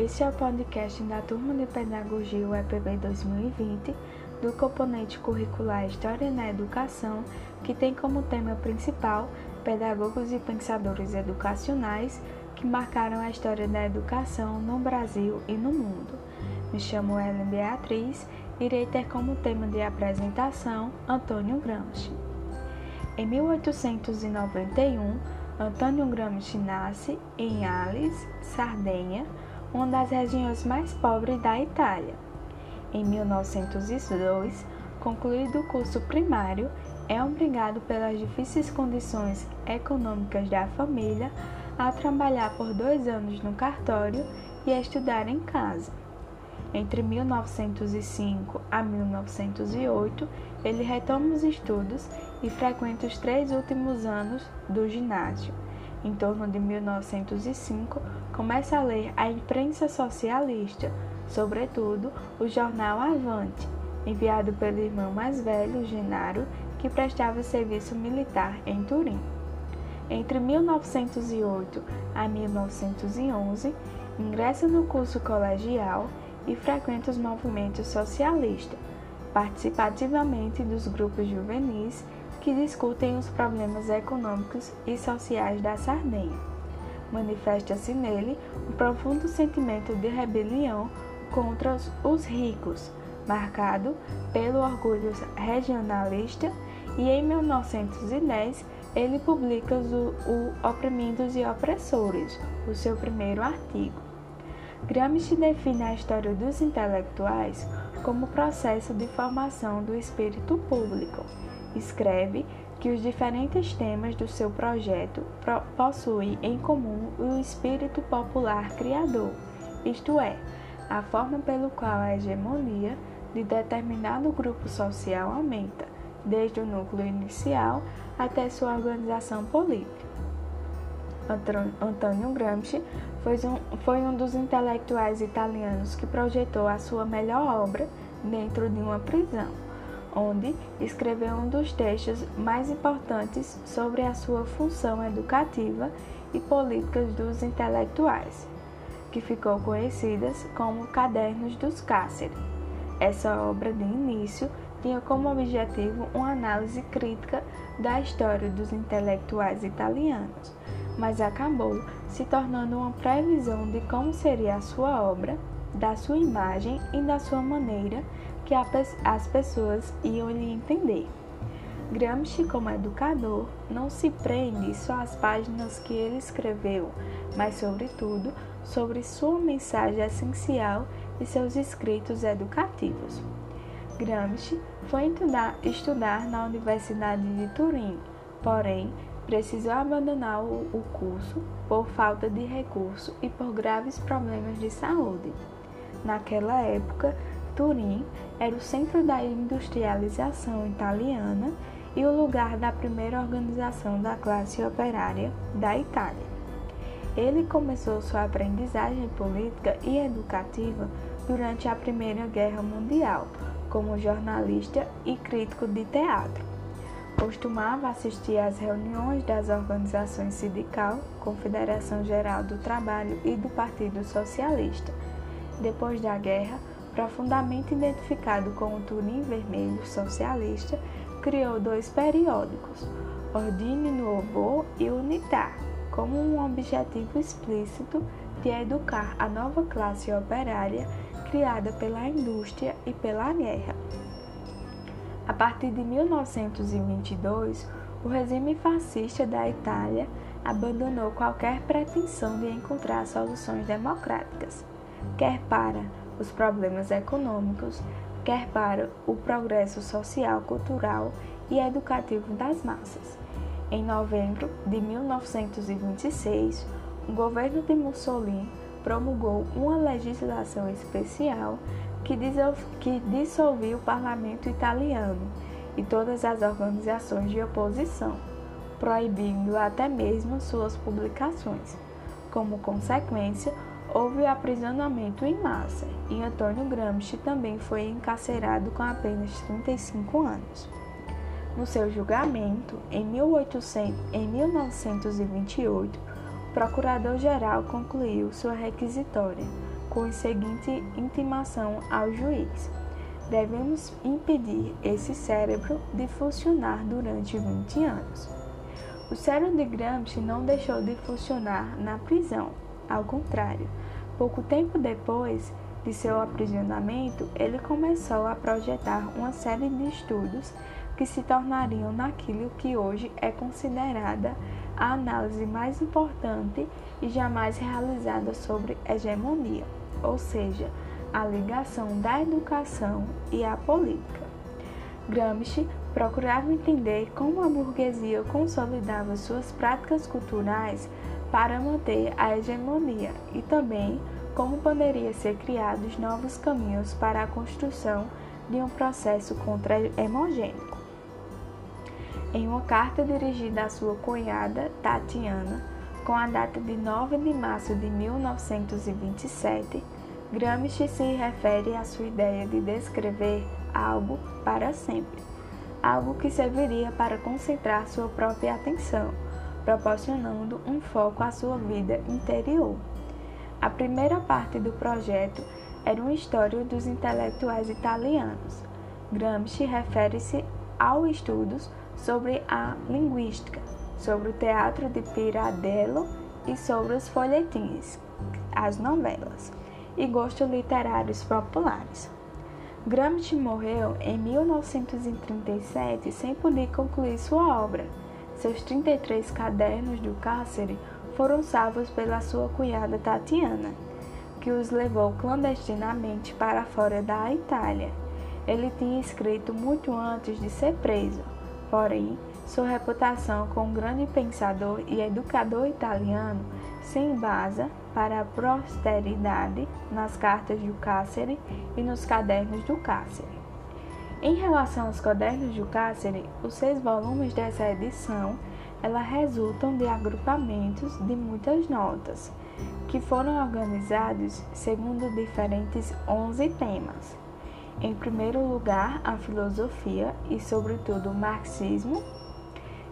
Este é o podcast da Turma de Pedagogia UEPB 2020 do componente curricular História na Educação, que tem como tema principal pedagogos e pensadores educacionais que marcaram a história da educação no Brasil e no mundo. Me chamo Ellen Beatriz e irei ter como tema de apresentação Antônio Gramsci. Em 1891, Antônio Gramsci nasce em Ales, Sardenha, uma das regiões mais pobres da Itália. Em 1902, concluído o curso primário, é obrigado pelas difíceis condições econômicas da família a trabalhar por dois anos no cartório e a estudar em casa. Entre 1905 a 1908, ele retoma os estudos e frequenta os três últimos anos do ginásio. Em torno de 1905, começa a ler a imprensa socialista, sobretudo o jornal Avante, enviado pelo irmão mais velho, Genaro, que prestava serviço militar em Turim. Entre 1908 a 1911, ingressa no curso colegial e frequenta os movimentos socialistas, participa ativamente dos grupos juvenis que discutem os problemas econômicos e sociais da Sardenha manifesta-se nele um profundo sentimento de rebelião contra os ricos, marcado pelo orgulho regionalista, e em 1910 ele publica o, o Oprimidos e Opressores, o seu primeiro artigo. Gramsci define a história dos intelectuais como processo de formação do espírito público. Escreve que os diferentes temas do seu projeto possuem em comum o espírito popular criador, isto é, a forma pelo qual a hegemonia de determinado grupo social aumenta, desde o núcleo inicial até sua organização política. Antônio Gramsci foi um, foi um dos intelectuais italianos que projetou a sua melhor obra dentro de uma prisão onde escreveu um dos textos mais importantes sobre a sua função educativa e políticas dos intelectuais, que ficou conhecida como Cadernos dos Cáceres. Essa obra de início tinha como objetivo uma análise crítica da história dos intelectuais italianos, mas acabou se tornando uma previsão de como seria a sua obra, da sua imagem e da sua maneira que as pessoas iam lhe entender. Gramsci, como educador, não se prende só às páginas que ele escreveu, mas, sobretudo, sobre sua mensagem essencial e seus escritos educativos. Gramsci foi estudar na Universidade de Turim, porém, precisou abandonar o curso por falta de recurso e por graves problemas de saúde. Naquela época, Turim era o centro da industrialização italiana e o lugar da primeira organização da classe operária da Itália. Ele começou sua aprendizagem política e educativa durante a Primeira Guerra Mundial, como jornalista e crítico de teatro. Costumava assistir às reuniões das organizações sindical, Confederação Geral do Trabalho e do Partido Socialista. Depois da guerra, profundamente identificado com o Turim Vermelho socialista, criou dois periódicos, Ordine Nouveau e Unitar, como um objetivo explícito de educar a nova classe operária criada pela indústria e pela guerra. A partir de 1922, o regime fascista da Itália abandonou qualquer pretensão de encontrar soluções democráticas, quer para os problemas econômicos, quer para o progresso social, cultural e educativo das massas. Em novembro de 1926, o governo de Mussolini promulgou uma legislação especial que dissolveu o parlamento italiano e todas as organizações de oposição, proibindo até mesmo suas publicações. Como consequência, houve aprisionamento em massa e Antônio Gramsci também foi encarcerado com apenas 35 anos. No seu julgamento, em, 1800, em 1928, o procurador-geral concluiu sua requisitória, com a seguinte intimação ao juiz: devemos impedir esse cérebro de funcionar durante 20 anos. O cérebro de Gramsci não deixou de funcionar na prisão, ao contrário, pouco tempo depois de seu aprisionamento, ele começou a projetar uma série de estudos que se tornariam naquilo que hoje é considerada a análise mais importante e jamais realizada sobre hegemonia, ou seja, a ligação da educação e a política. Gramsci procurava entender como a burguesia consolidava suas práticas culturais para manter a hegemonia e também como poderia ser criados novos caminhos para a construção de um processo contra-hemogênico. Em uma carta dirigida à sua cunhada, Tatiana, com a data de 9 de março de 1927, Gramsci se refere à sua ideia de descrever algo para sempre, algo que serviria para concentrar sua própria atenção, proporcionando um foco à sua vida interior. A primeira parte do projeto era uma história dos intelectuais italianos. Gramsci refere-se ao estudos sobre a linguística, sobre o teatro de Pirandello e sobre os folhetins, as novelas, e gostos literários populares. Gramsci morreu em 1937 sem poder concluir sua obra. Seus 33 cadernos do cárcere foram salvos pela sua cunhada Tatiana, que os levou clandestinamente para fora da Itália. Ele tinha escrito muito antes de ser preso. Porém, sua reputação como grande pensador e educador italiano se embasa para a posteridade nas cartas do Cáceres e nos cadernos do Cáceres. Em relação aos cadernos do Cáceres, os seis volumes dessa edição elas resultam de agrupamentos de muitas notas, que foram organizados segundo diferentes 11 temas. Em primeiro lugar, a filosofia e, sobretudo, o marxismo.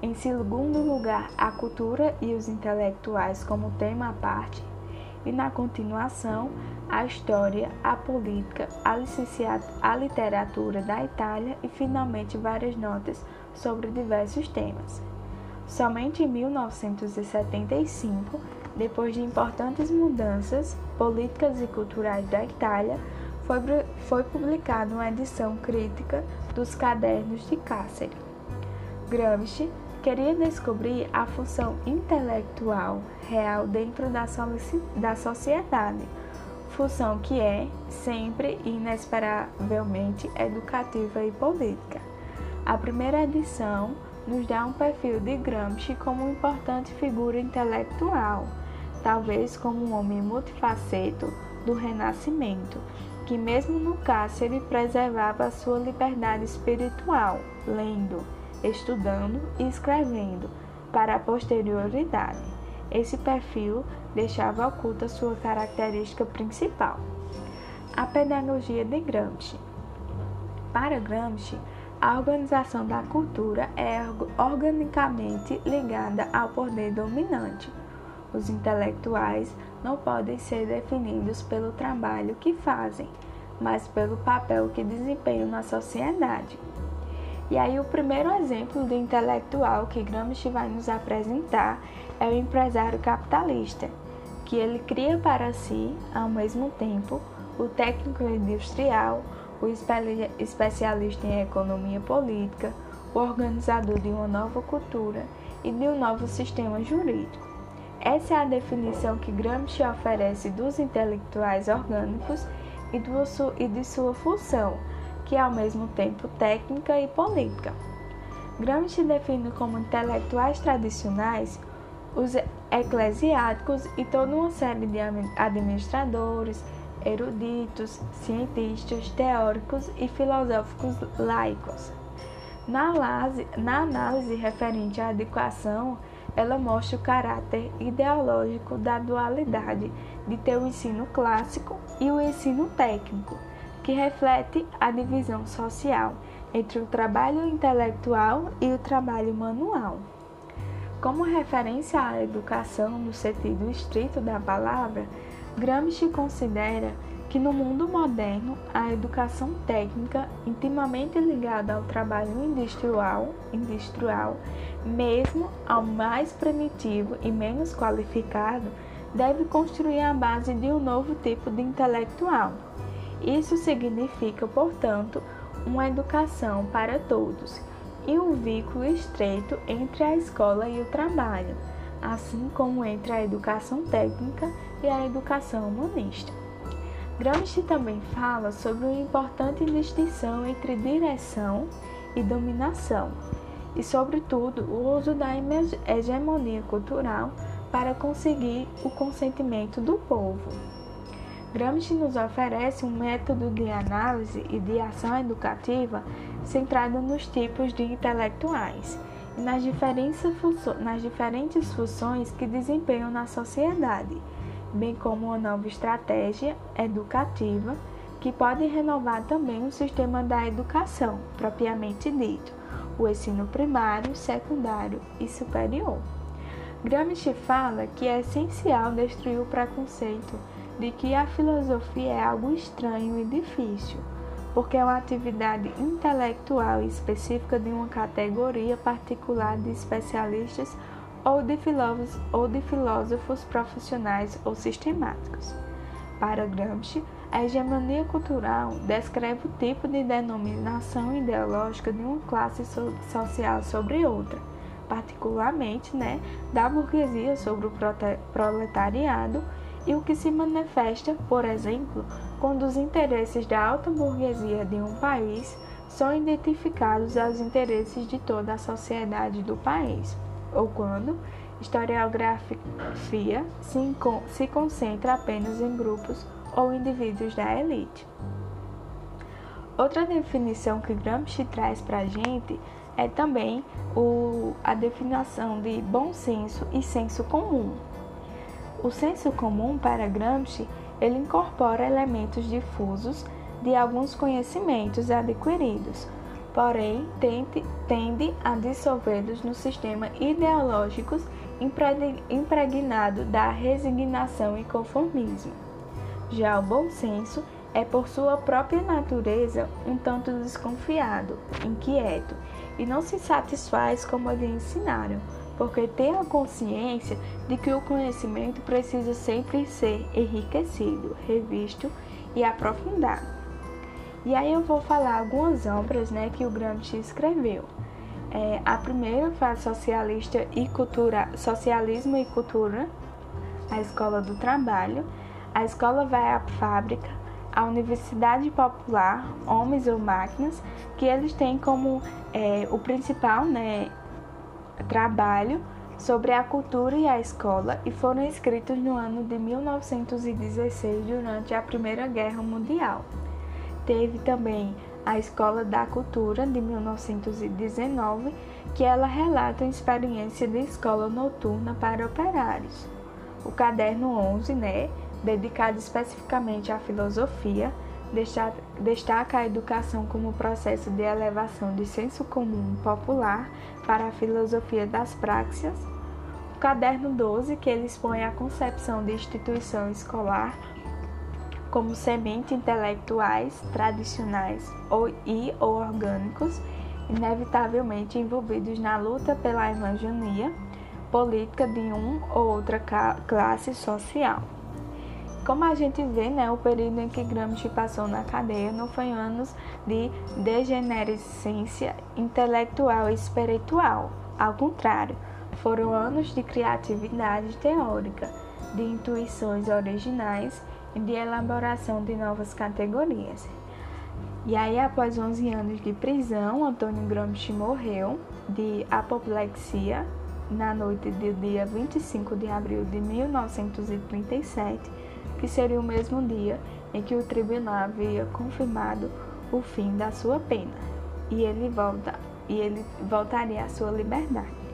Em segundo lugar, a cultura e os intelectuais como tema à parte. E na continuação, a história, a política, a, a literatura da Itália e, finalmente, várias notas sobre diversos temas. Somente em 1975, depois de importantes mudanças políticas e culturais da Itália, foi, foi publicada uma edição crítica dos Cadernos de Cáceres. Gramsci queria descobrir a função intelectual real dentro da, da sociedade, função que é sempre inesperavelmente educativa e política. A primeira edição nos dá um perfil de Gramsci como importante figura intelectual, talvez como um homem multifaceto do Renascimento, que mesmo no cárcere preservava sua liberdade espiritual, lendo, estudando e escrevendo para a posterioridade. Esse perfil deixava oculta sua característica principal, a pedagogia de Gramsci. Para Gramsci, a organização da cultura é organicamente ligada ao poder dominante. Os intelectuais não podem ser definidos pelo trabalho que fazem, mas pelo papel que desempenham na sociedade. E aí o primeiro exemplo de intelectual que Gramsci vai nos apresentar é o empresário capitalista, que ele cria para si, ao mesmo tempo, o técnico industrial, o especialista em economia política, o organizador de uma nova cultura e de um novo sistema jurídico. Essa é a definição que Gramsci oferece dos intelectuais orgânicos e, do, e de sua função, que é ao mesmo tempo técnica e política. Gramsci define como intelectuais tradicionais os eclesiásticos e toda uma série de administradores, eruditos, cientistas, teóricos e filosóficos laicos. Na análise, na análise referente à educação, ela mostra o caráter ideológico da dualidade de ter o ensino clássico e o ensino técnico, que reflete a divisão social entre o trabalho intelectual e o trabalho manual. Como referência à educação no sentido estrito da palavra, Gramsci considera que no mundo moderno a educação técnica, intimamente ligada ao trabalho industrial, industrial, mesmo ao mais primitivo e menos qualificado, deve construir a base de um novo tipo de intelectual. Isso significa, portanto, uma educação para todos e um vínculo estreito entre a escola e o trabalho, assim como entre a educação técnica e a educação humanista. Gramsci também fala sobre uma importante distinção entre direção e dominação, e, sobretudo, o uso da hegemonia cultural para conseguir o consentimento do povo. Gramsci nos oferece um método de análise e de ação educativa centrado nos tipos de intelectuais e nas nas diferentes funções que desempenham na sociedade, bem como uma nova estratégia educativa que pode renovar também o sistema da educação, propriamente dito, o ensino primário, secundário e superior. Gramsci fala que é essencial destruir o preconceito de que a filosofia é algo estranho e difícil, porque é uma atividade intelectual específica de uma categoria particular de especialistas ou de filósofos, ou de filósofos profissionais ou sistemáticos. Para Gramsci, a hegemonia cultural descreve o tipo de denominação ideológica de uma classe social sobre outra, particularmente né, da burguesia sobre o proletariado e o que se manifesta, por exemplo, quando os interesses da alta burguesia de um país são identificados aos interesses de toda a sociedade do país, ou quando historiografia se, se concentra apenas em grupos ou indivíduos da elite. Outra definição que Gramsci traz para a gente é também o, a definição de bom senso e senso comum. O senso comum para Gramsci ele incorpora elementos difusos de alguns conhecimentos adquiridos, porém tende, tende a dissolvê-los no sistema ideológico impregnado da resignação e conformismo. Já o bom senso é, por sua própria natureza, um tanto desconfiado, inquieto, e não se satisfaz como lhe ensinaram, porque tem a consciência de que o conhecimento precisa sempre ser enriquecido, revisto e aprofundado. E aí eu vou falar algumas obras né, que o Gramsci escreveu. É, a primeira foi a Socialista e Cultura, Socialismo e Cultura, a Escola do Trabalho. A escola vai à fábrica, a Universidade Popular, Homens ou Máquinas, que eles têm como é, o principal né, trabalho sobre a cultura e a escola e foram escritos no ano de 1916 durante a Primeira Guerra Mundial. Teve também a Escola da Cultura de 1919, que ela relata a experiência de escola noturna para operários. O caderno 11, né, dedicado especificamente à filosofia, destaca a educação como processo de elevação de senso comum popular para a filosofia das praxis. O caderno 12, que ele expõe a concepção de instituição escolar como semente intelectuais tradicionais ou e ou orgânicos, inevitavelmente envolvidos na luta pela hegemonia política de um ou outra classe social. Como a gente vê, né, o período em que Gramsci passou na cadeia não foi anos de degenerescência intelectual e espiritual. Ao contrário, foram anos de criatividade teórica, de intuições originais e de elaboração de novas categorias. E aí, após 11 anos de prisão, Antônio Gramsci morreu de apoplexia na noite do dia 25 de abril de 1937 que seria o mesmo dia em que o tribunal havia confirmado o fim da sua pena, e ele volta e ele voltaria à sua liberdade.